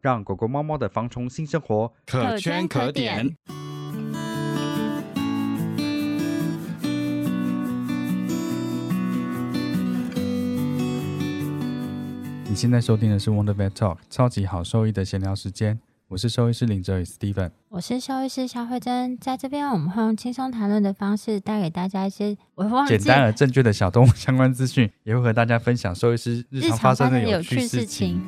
让狗狗、猫猫的防虫新生活可圈可点。你现在收听的是 Wonder Vet Talk 超级好兽医的闲聊时间，我是兽医师林哲宇 Steven，我是兽医师肖慧珍，在这边我们会用轻松谈论的方式带给大家一些简单而正确的小动物相关资讯，也会和大家分享兽医师日常发生的有趣事情。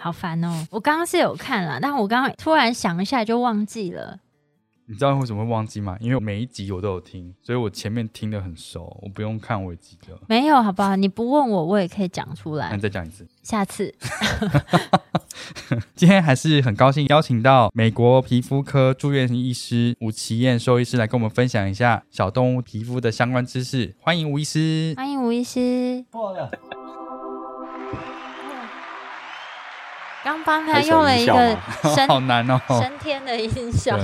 好烦哦！我刚刚是有看了，但我刚刚突然想一下就忘记了。你知道为什么会忘记吗？因为每一集我都有听，所以我前面听的很熟，我不用看我也记得。没有，好不好？你不问我，我也可以讲出来。那你再讲一次。下次。今天还是很高兴邀请到美国皮肤科住院医师吴奇燕兽医师来跟我们分享一下小动物皮肤的相关知识。欢迎吴医师。欢迎吴医师。刚帮他用了一个升 好难哦，升天的音效。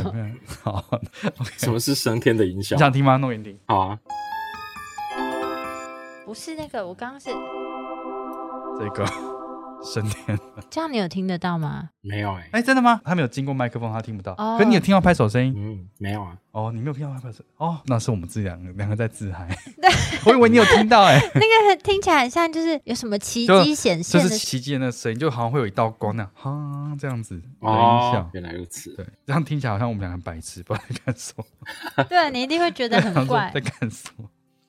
好，什么是升天的音效？你想听吗？弄眼听。好啊。不是那个，我刚刚是这个。升天，这样你有听得到吗？没有哎，哎，真的吗？他没有经过麦克风，他听不到。哦，可你有听到拍手声音？嗯，没有啊。哦，你没有听到拍手？哦，那是我们自己两个两个在自嗨。对，我以为你有听到哎。那个听起来很像，就是有什么奇迹显现，就是奇迹的那声音，就好像会有一道光那样，哈，这样子的音效。原来如此。对，这样听起来好像我们两个白痴，不知道在干什么。对，你一定会觉得很怪，在干什么？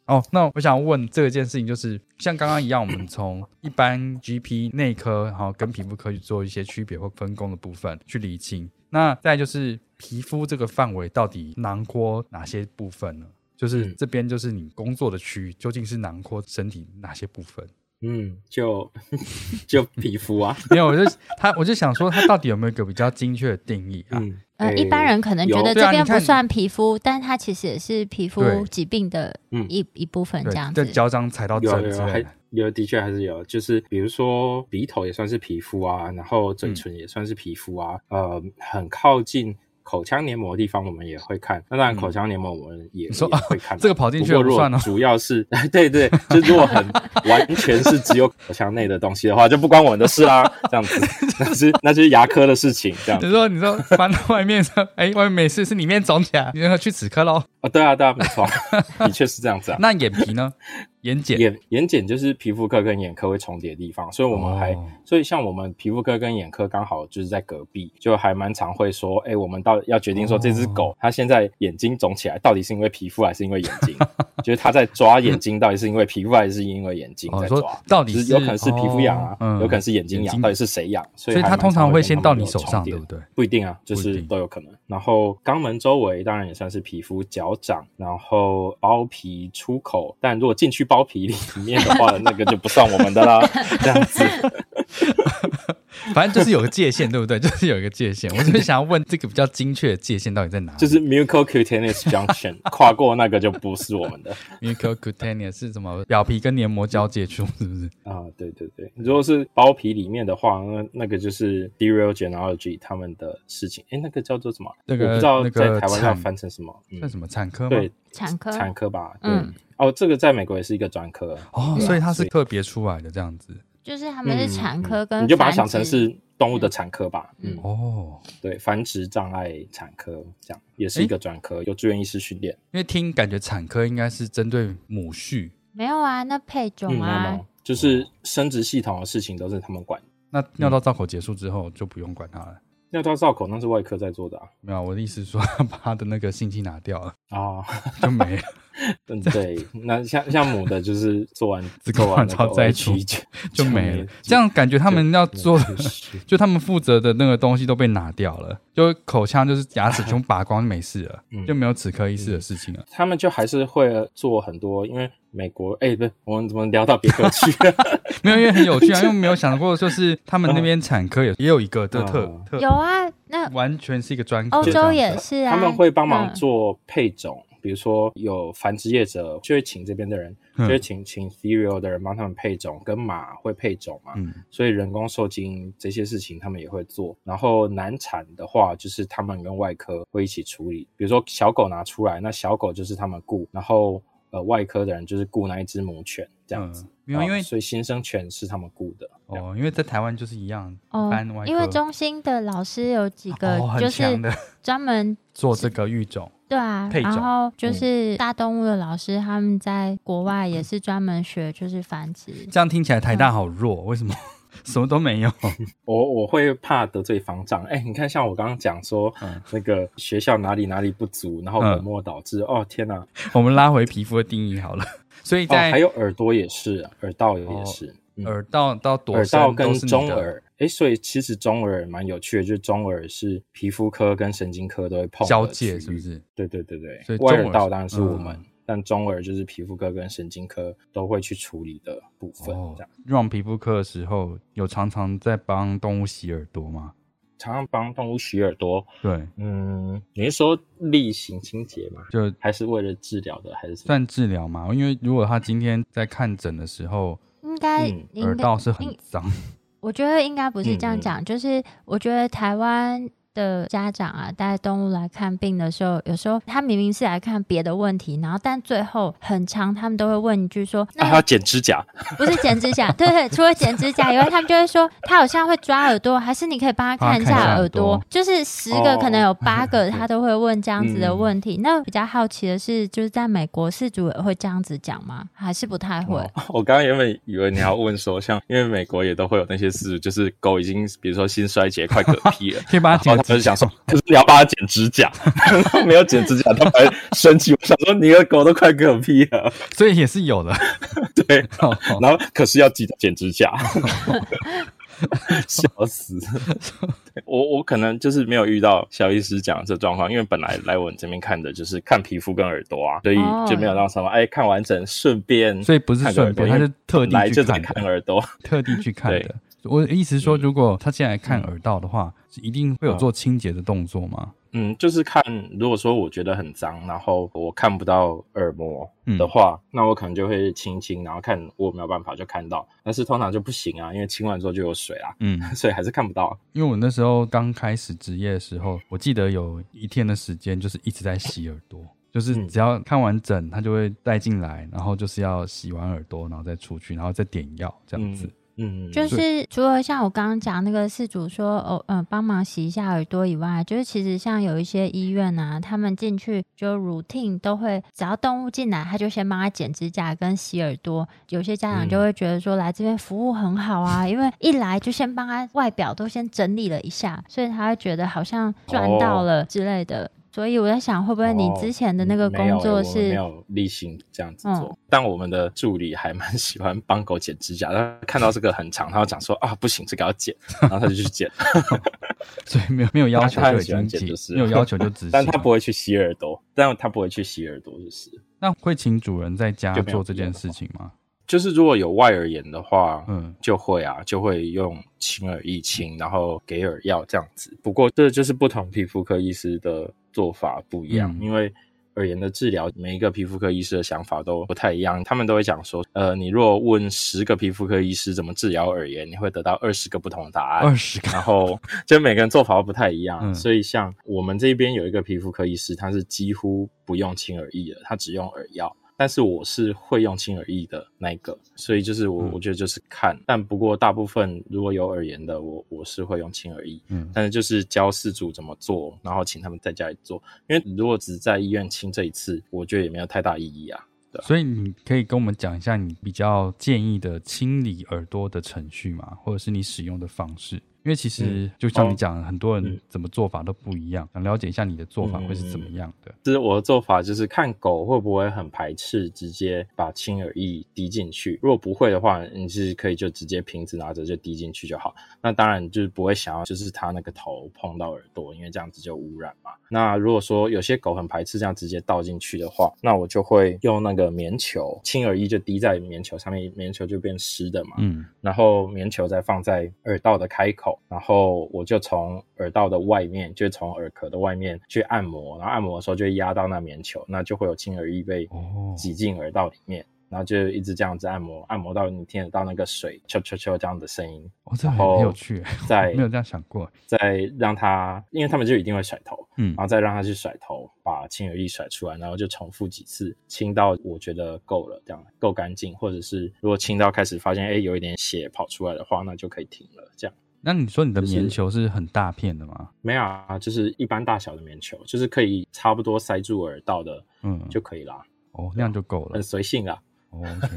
哦，那我想问这件事情，就是像刚刚一样，我们 从一般 GP 内科，然后跟皮肤科去做一些区别或分工的部分去理清。那再就是皮肤这个范围到底囊括哪些部分呢？就是这边就是你工作的区域，究竟是囊括身体哪些部分？嗯，就 就皮肤啊，没有，我就他，我就想说，他到底有没有一个比较精确的定义啊？呃，一般人可能觉得这边不算皮肤，但它其实也是皮肤疾病的一一部分，这样子。脚掌踩到针之类的，有的确还是有，就是比如说鼻头也算是皮肤啊，然后嘴唇也算是皮肤啊，呃，很靠近。口腔黏膜的地方我们也会看，那当然口腔黏膜我们也会看。这个跑进去不算了。主要是 对对，就如果很 完全是只有口腔内的东西的话，就不关我们的事啦。这样子，那是那就是牙科的事情。这样。你说你说翻到外面说，哎，外面没事，是里面肿起来，你要去齿科喽。啊，对啊，对啊，没错，的确是这样子啊。那眼皮呢？眼睑，眼眼睑就是皮肤科跟眼科会重叠的地方，所以我们还，所以像我们皮肤科跟眼科刚好就是在隔壁，就还蛮常会说，哎，我们到要决定说这只狗它现在眼睛肿起来，到底是因为皮肤还是因为眼睛？就是它在抓眼睛，到底是因为皮肤还是因为眼睛在抓？到底是有可能是皮肤痒啊，有可能是眼睛痒，到底是谁痒？所以它通常会先到你手上，对不对？不一定啊，就是都有可能。然后肛门周围当然也算是皮肤，脚掌，然后包皮出口，但如果进去包皮里面的话，那个就不算我们的啦。这样子，反正就是有个界限，对不对？就是有一个界限。我就是想要问这个比较精确的界限到底在哪？就是 mucocutaneous junction，跨过那个就不是我们的。mucocutaneous 是什么？表皮跟黏膜交界处，是不是？啊，对对对。如果是包皮里面的话，那那个就是 d e r a l genealogy 他们的事情。哎，那个叫做什么？那个不知道在台湾要翻成什么？叫什么产科？对，产科，产科吧。嗯。哦，这个在美国也是一个专科哦，所以它是特别出来的这样子。就是他们是产科跟你就把它想成是动物的产科吧。嗯。哦。对，繁殖障碍产科这样也是一个专科，有住院医师训练。因为听感觉产科应该是针对母畜。没有啊，那配种啊。就是生殖系统的事情都是他们管。那尿道造口结束之后就不用管它了。尿道造口那是外科在做的啊。没有，我的意思是说 把他的那个性器拿掉了啊，就没了。嗯，对，那像像母的，就是做完子宫卵巢摘取就没了。这样感觉他们要做，就他们负责的那个东西都被拿掉了，就口腔就是牙齿全部拔光就没事了，就没有齿科医师的事情了。他们就还是会做很多，因为美国，哎，不是，我们怎么聊到别科去？没有，因为很有趣啊，因为没有想过，就是他们那边产科也也有一个的特特有啊，那完全是一个专科，欧洲也是啊，他们会帮忙做配种。比如说有繁殖业者就会请这边的人，就会请请 Serial 的人帮他们配种，跟马会配种嘛，所以人工受精这些事情他们也会做。然后难产的话，就是他们跟外科会一起处理。比如说小狗拿出来，那小狗就是他们雇，然后呃外科的人就是雇那一只母犬这样子。因为因为所以新生犬是他们雇的哦，因为在台湾就是一样哦，因为中心的老师有几个就是 专门 做这个育种。对啊，然后就是大动物的老师，他们在国外也是专门学，就是繁殖。这样听起来台大好弱，为什么 什么都没有？我我会怕得罪方丈。哎，你看，像我刚刚讲说，那个学校哪里哪里不足，然后本末倒置。哦，天哪！我们拉回皮肤的定义好了。所以在还有耳朵也是，耳道也是。耳道到多耳道跟中耳，哎，所以其实中耳蛮有趣的，就是中耳是皮肤科跟神经科都会碰交界，是不是？对对对对，所以外耳道当然是我们，但中耳就是皮肤科跟神经科都会去处理的部分。这样，让皮肤科的时候有常常在帮动物洗耳朵吗？常常帮动物洗耳朵？对，嗯，你是说例行清洁吗？就还是为了治疗的，还是算治疗吗？因为如果他今天在看诊的时候。应该耳道是很脏，我觉得应该不是这样讲，就是我觉得台湾。的家长啊，带动物来看病的时候，有时候他明明是来看别的问题，然后但最后很长，他们都会问一句说：“那要剪指甲？”不是剪指甲，对 对，除了剪指甲以外，他们就会说他好像会抓耳朵，还是你可以帮他看一下耳朵？就是十个可能有八个他都会问这样子的问题。那比较好奇的是，就是在美国饲主也会这样子讲吗？还是不太会？我刚刚原本以为你要问说，像因为美国也都会有那些事，就是狗已经比如说心衰竭快嗝屁了，可以帮他剪。就是想说，可是你要帮他剪指甲，没有剪指甲，他还生气。我想说，你的狗都快嗝屁了，所以也是有的。对，然后可是要记得剪指甲，笑死。我我可能就是没有遇到小医师讲这状况，因为本来来我们这边看的就是看皮肤跟耳朵啊，所以就没有让什么哎看完整顺便，所以不是顺便，他是特地来就在看耳朵，特地去看的。我的意思是说，如果他进来看耳道的话，一定会有做清洁的动作吗？嗯，就是看，如果说我觉得很脏，然后我看不到耳膜的话，那我可能就会清清，然后看我没有办法就看到。但是通常就不行啊，因为清完之后就有水啊，嗯，所以还是看不到。因为我那时候刚开始职业的时候，我记得有一天的时间就是一直在洗耳朵，就是只要看完整，他就会带进来，然后就是要洗完耳朵，然后再出去，然后再点药这样子。嗯，就是除了像我刚刚讲那个事主说哦，嗯，帮忙洗一下耳朵以外，就是其实像有一些医院啊，他们进去就 routine 都会，只要动物进来，他就先帮他剪指甲跟洗耳朵。有些家长就会觉得说，来这边服务很好啊，因为一来就先帮他外表都先整理了一下，所以他会觉得好像赚到了之类的。所以我在想，会不会你之前的那个工作是没有例行这样子做？但我们的助理还蛮 喜欢帮狗剪指甲，他看到这个很长，他要讲说啊，不行，这个要剪，然后他就去剪。所以没有没有要求就剪，没有要求就直。但他不会去洗耳朵，但他不会去洗耳朵，就是。那会请主人在家做这件事情吗？就是如果有外耳炎的话，嗯，就会啊，就会用清耳液清，然后给耳药这样子。不过这就是不同皮肤科医师的做法不一样，因为耳炎的治疗，每一个皮肤科医师的想法都不太一样。他们都会讲说，呃，你若问十个皮肤科医师怎么治疗耳炎，你会得到二十个不同的答案。二十个，然后就每个人做法都不太一样。所以像我们这边有一个皮肤科医师，他是几乎不用清耳液的，他只用耳药。但是我是会用轻耳翼的那一个，所以就是我我觉得就是看，但不过大部分如果有耳炎的，我我是会用轻耳翼，嗯，但是就是教事主怎么做，然后请他们在家里做，因为如果只是在医院清这一次，我觉得也没有太大意义啊。的。所以你可以跟我们讲一下你比较建议的清理耳朵的程序吗？或者是你使用的方式？因为其实就像你讲，很多人怎么做法都不一样，想了解一下你的做法会是怎么样的。其实我的做法就是看狗会不会很排斥直接把轻耳液滴进去。如果不会的话，你是可以就直接瓶子拿着就滴进去就好。那当然就是不会想要就是它那个头碰到耳朵，因为这样子就污染嘛。那如果说有些狗很排斥这样直接倒进去的话，那我就会用那个棉球，轻耳液就滴在棉球上面，棉球就变湿的嘛。嗯，然后棉球再放在耳道的开口。然后我就从耳道的外面，就从耳壳的外面去按摩，然后按摩的时候就压到那棉球，那就会有轻耳液被挤进耳道里面，然后就一直这样子按摩，按摩到你听得到那个水啾啾啾这样的声音。哦，这很有趣，在 没有这样想过。再让他，因为他们就一定会甩头，嗯，然后再让他去甩头，把轻耳液甩出来，然后就重复几次，清到我觉得够了，这样够干净，或者是如果清到开始发现哎有一点血跑出来的话，那就可以停了，这样。那你说你的棉球是很大片的吗？没有啊，就是一般大小的棉球，就是可以差不多塞住耳道的，嗯，就可以啦。哦，那样就够了，很随性啊。OK，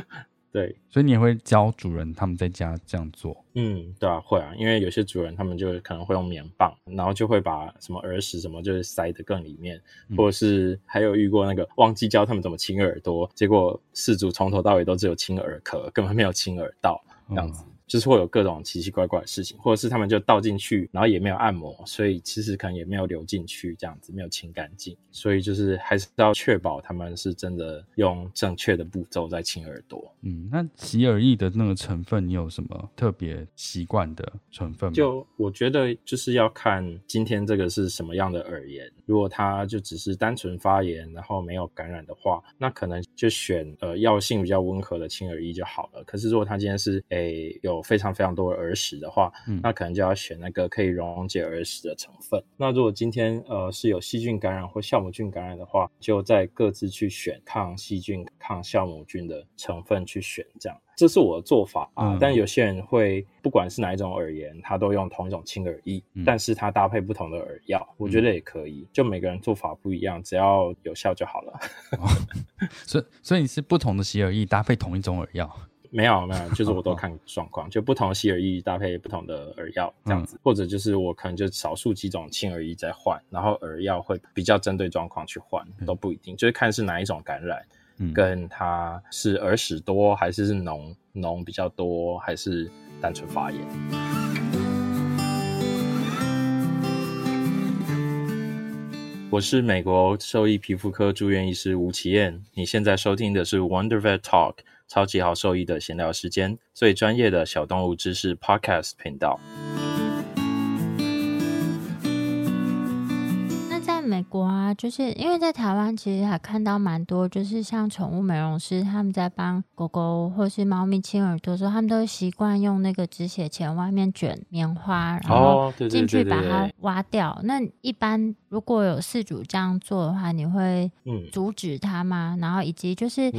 对，所以你也会教主人他们在家这样做？嗯，对啊，会啊，因为有些主人他们就可能会用棉棒，然后就会把什么耳屎什么就是塞得更里面，或者是还有遇过那个忘记教他们怎么清耳朵，结果事主从头到尾都只有清耳壳，根本没有清耳道，这样子。就是会有各种奇奇怪怪的事情，或者是他们就倒进去，然后也没有按摩，所以其实可能也没有流进去，这样子没有清干净。所以就是还是要确保他们是真的用正确的步骤在清耳朵。嗯，那洗耳液的那个成分，你有什么特别习惯的成分吗？就我觉得就是要看今天这个是什么样的耳炎。如果它就只是单纯发炎，然后没有感染的话，那可能就选呃药性比较温和的清耳液就好了。可是如果它今天是诶有有非常非常多的耳屎的话，那可能就要选那个可以溶解耳屎的成分。那如果今天呃是有细菌感染或酵母菌感染的话，就再各自去选抗细菌、抗酵母菌的成分去选，这样。这是我的做法啊。但有些人会不管是哪一种耳炎，他都用同一种清耳液，但是他搭配不同的耳药，我觉得也可以。就每个人做法不一样，只要有效就好了。所以，所以你是不同的洗耳液搭配同一种耳药。没有没有，就是我都看状况，就不同的洗耳液搭配不同的耳药这样子，或者就是我可能就少数几种轻耳翼在换，然后耳药会比较针对状况去换，都不一定，就是看是哪一种感染，跟它是耳屎多还是是脓脓比较多，还是单纯发炎。我是美国兽医皮肤科住院医师吴奇燕，你现在收听的是 Wonder Vet Talk。超级好兽医的闲聊时间，最专业的小动物知识 Podcast 频道。那在美国啊，就是因为在台湾，其实还看到蛮多，就是像宠物美容师他们在帮狗狗或是猫咪清耳朵的时候，他们都习惯用那个止血钳外面卷棉花，然后进去把它挖掉。那一般如果有饲主这样做的话，你会阻止他吗？然后以及就是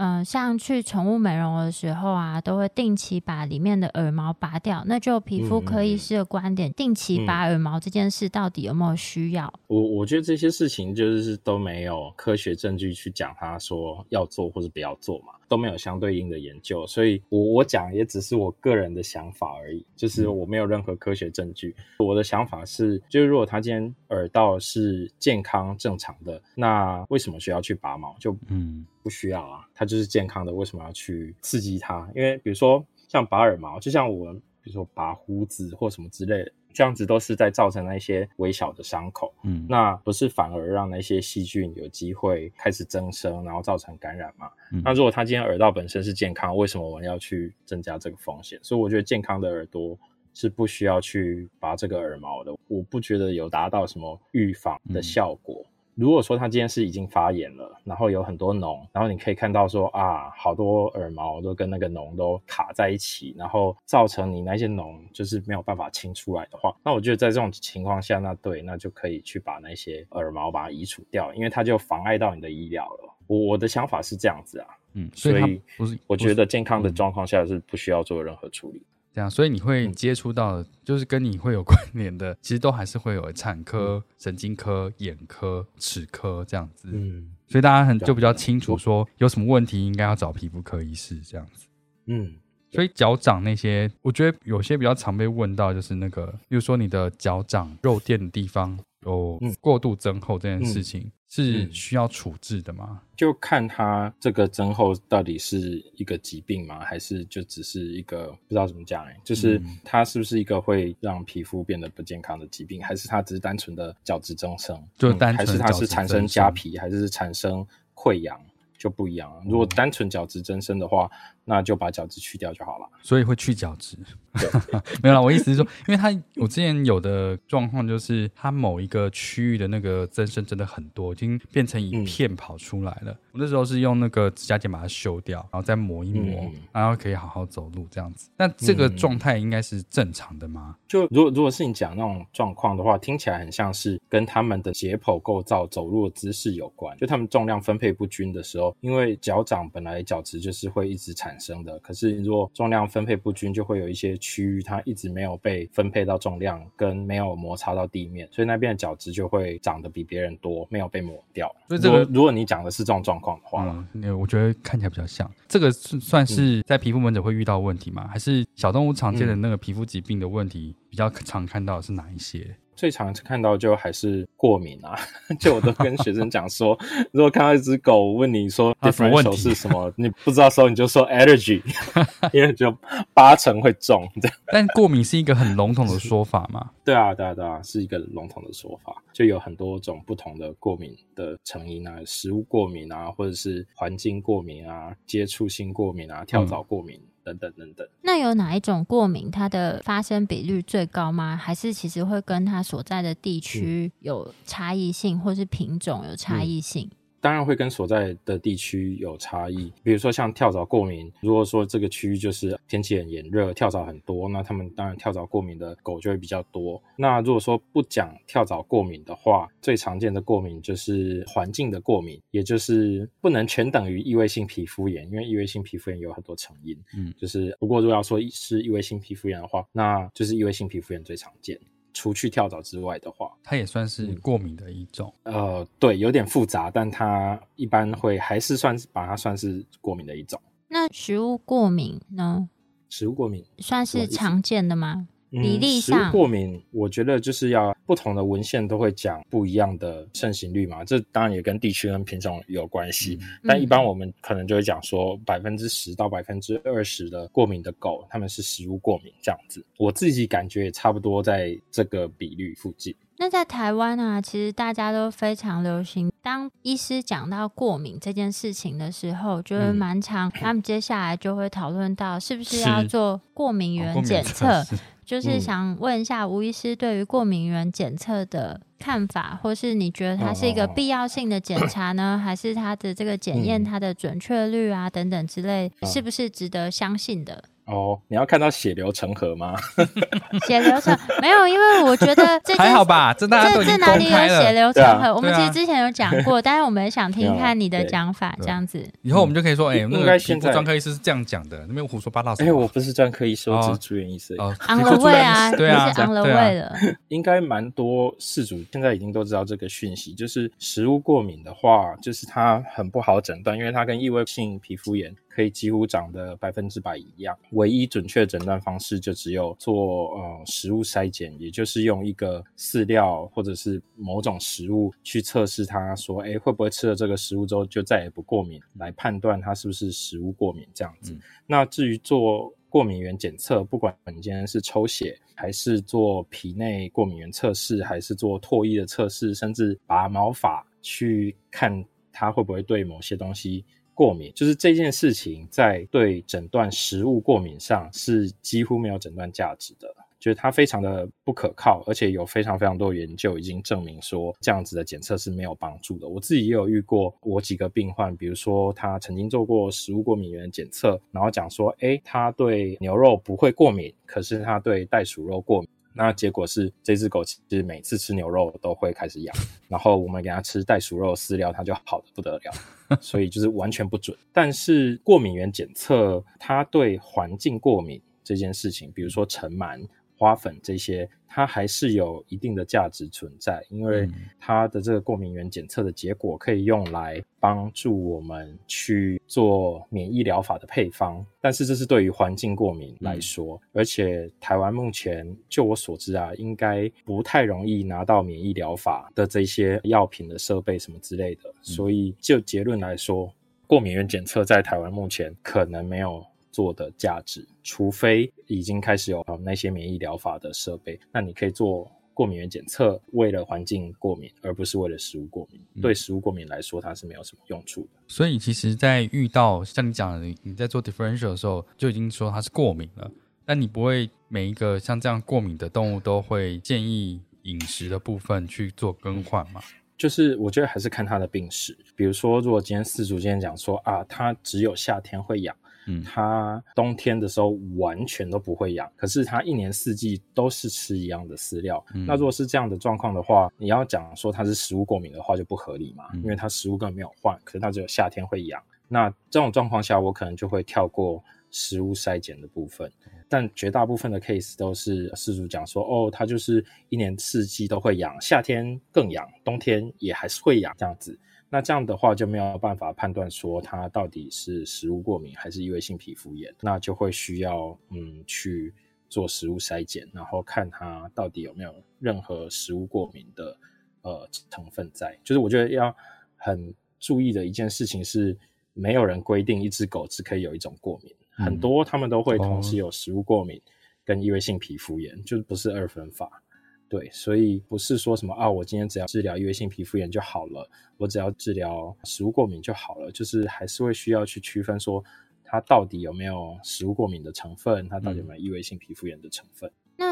嗯，像去宠物美容的时候啊，都会定期把里面的耳毛拔掉。那就皮肤科医师的观点，定期拔耳毛这件事到底有没有需要？我我觉得。这些事情就是都没有科学证据去讲，他说要做或者不要做嘛，都没有相对应的研究，所以我我讲也只是我个人的想法而已，就是我没有任何科学证据。我的想法是，就是如果他今天耳道是健康正常的，那为什么需要去拔毛？就嗯不需要啊，它就是健康的，为什么要去刺激它？因为比如说像拔耳毛，就像我们比如说拔胡子或什么之类的。这样子都是在造成那些微小的伤口，嗯，那不是反而让那些细菌有机会开始增生，然后造成感染吗？那如果他今天耳道本身是健康，为什么我们要去增加这个风险？所以我觉得健康的耳朵是不需要去拔这个耳毛的，我不觉得有达到什么预防的效果。如果说它今天是已经发炎了，然后有很多脓，然后你可以看到说啊，好多耳毛都跟那个脓都卡在一起，然后造成你那些脓就是没有办法清出来的话，那我觉得在这种情况下，那对，那就可以去把那些耳毛把它移除掉，因为它就妨碍到你的医疗了。我我的想法是这样子啊，嗯，所以不是，我觉得健康的状况下是不需要做任何处理。这样，所以你会嗯接触到的，就是跟你会有 关联的，其实都还是会有产科、神经科、眼科、齿科这样子。嗯所以大家很就比较清楚说有什么问题应该要找皮肤科医师这样子。嗯，所以脚掌那些，我觉得有些比较常被问到，就是那个，比如说你的脚掌肉垫的地方有嗯过度增厚这件事情，是嗯需要处置的吗？就看他这个增厚到底是一个疾病吗？还是就只是一个不知道怎么讲哎、就是嗯它是不是一个会让皮肤变得不健康的疾病，还是它只是单纯的角质增生？就嗯还是它是产生痂皮，还是产生溃疡？就不一样了。如果单纯角质增生的话，那就把角质去掉就好了。所以会去角质。没有啦，我意思是说，因为它我之前有的状况就是，它某一个区域的那个增生真的很多，已经变成一片跑出来了。我那时候是用那个指甲剪把它修掉，然后再磨一磨，嗯然后可以好好走路这样子。那这个状态应该是正常的吗？就如果如果是你讲那种状况的话，听起来很像是跟他们的解剖构造、走路的姿势有关。就他们重量分配不均的时候，因为脚掌本来角质就是会一直产生的，可是如果重量分配不均，就会有一些区域它一直没有被分配到重量，跟没有摩擦到地面，所以那边的角质就会长得比别人多，没有被抹掉。所以这个如果你讲的是这种状况的话，嗯，那我觉得看起来比较像。这个是算是在皮肤门诊会遇到的问题吗？还是小动物常见的那个皮肤疾病的问题比较常看到的是哪一些？最常看到就还是过敏啊，就我都跟学生讲说，如果看到一只狗问你说它什么问 differential 题是什么，你不知道的时候你就说 allergy，因为就八成会中。但过敏是一个很笼统的说法嘛？对啊，对啊，对啊，是一个笼统的说法，就有很多种不同的过敏的成因啊，食物过敏啊，或者是环境过敏啊，接触性过敏啊，跳蚤过敏。等等等等，那有哪一种过敏它的发生比率最高吗？还是其实会跟它所在的地区有差异性，或是品种有差异性？当然会跟所在的地区有差异，比如说像跳蚤过敏，如果说这个区域就是天气很炎热，跳蚤很多，那他们当然跳蚤过敏的狗就会比较多。那如果说不讲跳蚤过敏的话，最常见的过敏就是环境的过敏，也就是不能全等于异位性皮肤炎，因为异位性皮肤炎有很多成因。嗯，就是不过如果要说是异位性皮肤炎的话，那就是异位性皮肤炎最常见。除去跳蚤之外的话，它也算是过敏的一种。呃，对，有点复杂，但它一般会还是算是把它算是过敏的一种。那食物过敏呢，食物过敏算是常见的吗？比例嗯、食物过敏，我觉得就是要不同的文献都会讲不一样的盛行率嘛，这当然也跟地区跟品种有关系。但一般我们可能就会讲说，百分之十到百分之二十的过敏的狗，它们是食物过敏这样子。我自己感觉也差不多在这个比率附近。那在台湾啊，其实大家都非常流行。当医师讲到过敏这件事情的时候，就会嗯蛮长。他们接下来就会讨论到是不是是要做过敏哦原检测，就是嗯想问一下吴医师对于过敏原检测的看法，或是你觉得它是一个必要性的检查呢，还是它的这个检验嗯它的准确率啊等等之类，嗯是不是值得相信的？哦，你要看到血流成河吗？血流成没有，因为我觉得 这还好吧？这大家都这这哪里有公开了。血流成河？我们其实之前有讲过，但是我们想听听看你的讲法，这样子。以后我们就可以说，哎、应那个皮肤专科医师是这样讲的，那边胡说八道什哎、么？我不是专科医师，我哦只是住院医师。哦，on 皮 the way 啊，对啊，你是 on the 对啊 way 了。应该蛮多事主现在已经都知道这个讯息，就是食物过敏的话，就是它很不好诊断，因为它跟异位性皮肤炎可以几乎长得百分之百一样。唯一准确诊断方式就只有做呃食物筛检，也就是用一个饲料或者是某种食物去测试它，说哎会不会吃了这个食物之后就再也不过敏，来判断它是不是食物过敏这样子。那至于做过敏原检测，不管你今天是抽血，还是做皮内过敏原测试，还是做唾液的测试，甚至拔毛发去看它会不会对某些东西过敏，就是这件事情在对诊断食物过敏上是几乎没有诊断价值的。就是它非常的不可靠，而且有非常非常多研究已经证明说这样子的检测是没有帮助的。我自己也有遇过，我几个病患，比如说他曾经做过食物过敏原检测，然后讲说，诶，他对牛肉不会过敏，可是他对袋鼠肉过敏。那结果是这只狗其实每次吃牛肉都会开始痒，然后我们给它吃袋鼠肉饲料，它就好的不得了，所以就是完全不准。但是过敏原检测它对环境过敏。这件事情，比如说尘螨。花粉这些，它还是有一定的价值存在，因为它的这个过敏原检测的结果可以用来帮助我们去做免疫疗法的配方。但是这是对于环境过敏来说，而且台湾目前就我所知啊，应该不太容易拿到免疫疗法的这些药品的设备什么之类的。所以就结论来说，过敏原检测在台湾目前可能没有。做的价值，除非已经开始有那些免疫疗法的设备，那你可以做过敏原检测，为了环境过敏，而不是为了食物过敏。对食物过敏来说，它是没有什么用处的。所以，其实，在遇到像你讲的，你在做 differential 的时候，就已经说它是过敏了。但你不会每一个像这样过敏的动物都会建议饮食的部分去做更换吗？就是我觉得还是看它的病史。比如说，如果今天四组今天讲说啊，它只有夏天会痒。嗯，它冬天的时候完全都不会痒，可是它一年四季都是吃一样的饲料。那如果是这样的状况的话，你要讲说它是食物过敏的话就不合理嘛，因为它食物根本没有换，可是它只有夏天会痒。那这种状况下，我可能就会跳过食物筛检的部分。但绝大部分的 case 都是事主讲说，哦，它就是一年四季都会痒，夏天更痒，冬天也还是会痒这样子。那这样的话就没有办法判断说它到底是食物过敏还是异位性皮肤炎，那就会需要嗯去做食物筛检，然后看它到底有没有任何食物过敏的呃成分在。就是我觉得要很注意的一件事情是，没有人规定一只狗只可以有一种过敏，很多他们都会同时有食物过敏跟异位性皮肤炎，就是不是二分法。对，所以不是说什么啊，我今天只要治疗异位性皮肤炎就好了，我只要治疗食物过敏就好了，就是还是会需要去区分说，它到底有没有食物过敏的成分，它到底有没有异位性皮肤炎的成分。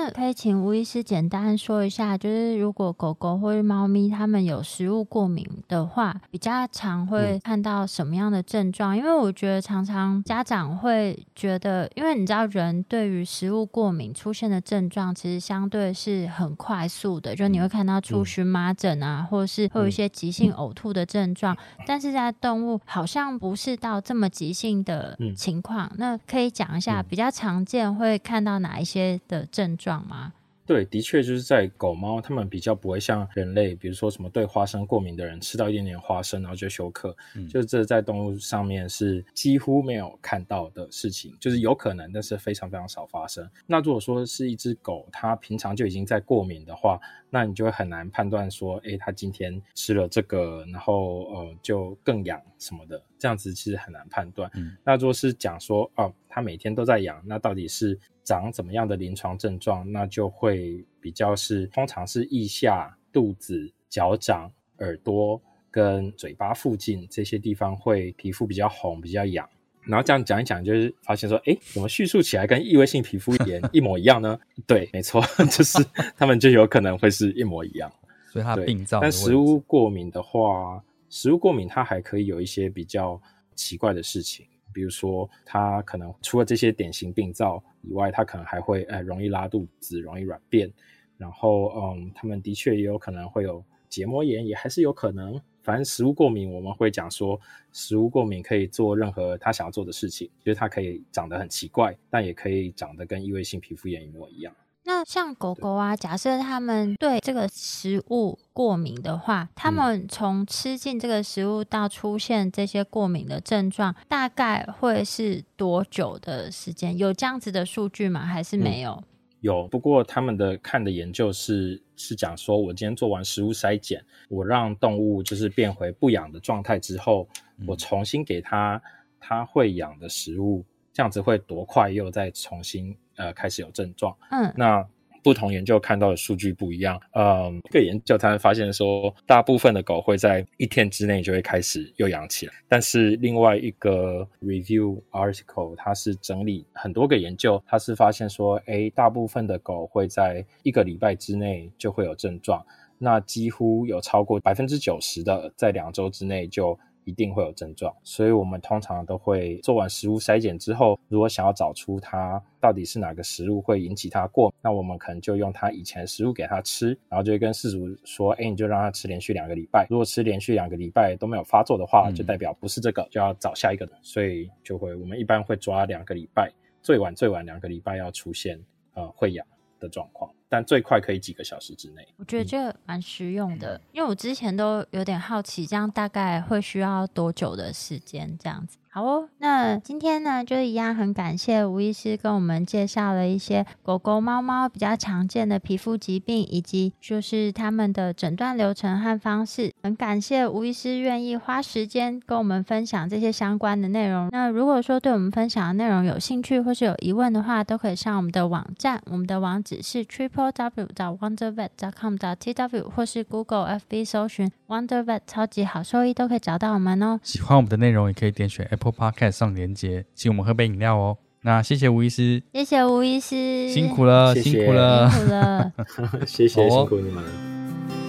那可以请吴医师简单说一下，就是如果狗狗或者猫咪它们有食物过敏的话，比较常会看到什么样的症状？因为我觉得常常家长会觉得，因为你知道人对于食物过敏出现的症状，其实相对是很快速的，就你会看到出荨麻疹啊，或者是会有一些急性呕吐的症状，但是在动物好像不是到这么急性的情况。那可以讲一下比较常见会看到哪一些的症？状吗？对，的确就是在狗猫，它们比较不会像人类，比如说什么对花生过敏的人，吃到一点点花生然后就休克，就是这在动物上面是几乎没有看到的事情，就是有可能，但是非常非常少发生。那如果说是一只狗，它平常就已经在过敏的话，那你就会很难判断说，哎，它今天吃了这个，然后呃就更痒什么的，这样子其实很难判断。那如果是讲说，哦，它每天都在痒，那到底是？长怎么样的临床症状，那就会比较是，通常是腋下、肚子、脚掌、耳朵跟嘴巴附近这些地方会皮肤比较红、比较痒。然后这样讲一讲，就是发现说，哎，怎么叙述起来跟异位性皮肤炎一模一样呢？对，没错，就是他们就有可能会是一模一样。所以它病灶。但食物过敏的话，食物过敏它还可以有一些比较奇怪的事情。比如说，他可能除了这些典型病灶以外，他可能还会呃容易拉肚子、容易软便，然后嗯，他们的确也有可能会有结膜炎，也还是有可能。反正食物过敏，我们会讲说，食物过敏可以做任何他想要做的事情，就是它可以长得很奇怪，但也可以长得跟异位性皮肤炎一模一样。那像狗狗啊，假设它们对这个食物过敏的话，它们从吃进这个食物到出现这些过敏的症状，大概会是多久的时间？有这样子的数据吗？还是没有？有，不过他们的看的研究是是讲说，我今天做完食物筛检，我让动物就是变回不痒的状态之后，我重新给它它会痒的食物，这样子会多快又再重新。呃，开始有症状。嗯，那不同研究看到的数据不一样。嗯，一个研究他们发现说，大部分的狗会在一天之内就会开始又养起来。但是另外一个 review article，它是整理很多个研究，它是发现说，哎，大部分的狗会在一个礼拜之内就会有症状。那几乎有超过百分之九十的在两周之内就。一定会有症状，所以我们通常都会做完食物筛检之后，如果想要找出它到底是哪个食物会引起它过敏，那我们可能就用它以前食物给它吃，然后就会跟饲主说：“哎，你就让它吃连续两个礼拜，如果吃连续两个礼拜都没有发作的话，就代表不是这个，就要找下一个。”所以就会我们一般会抓两个礼拜最晚最晚两个礼拜要出现呃会痒的状况，但最快可以几个小时之内。我觉得这个蛮实用的，因为我之前都有点好奇，这样大概会需要多久的时间？这样子。好哦，那今天呢，就一样很感谢吴医师跟我们介绍了一些狗狗、猫猫比较常见的皮肤疾病，以及就是他们的诊断流程和方式。很感谢吴医师愿意花时间跟我们分享这些相关的内容。那如果说对我们分享的内容有兴趣或是有疑问的话，都可以上我们的网站，我们的网址是 triple w 找 wondervet com 找 t w 或是 Google FB 搜寻 wondervet 超级好兽医都可以找到我们哦。喜欢我们的内容，也可以点选 Apple。Podcast 上连接，请我们喝杯饮料哦。那谢谢吴医师，谢谢吴医师，辛苦了，辛苦了，辛苦了，谢谢辛苦你们。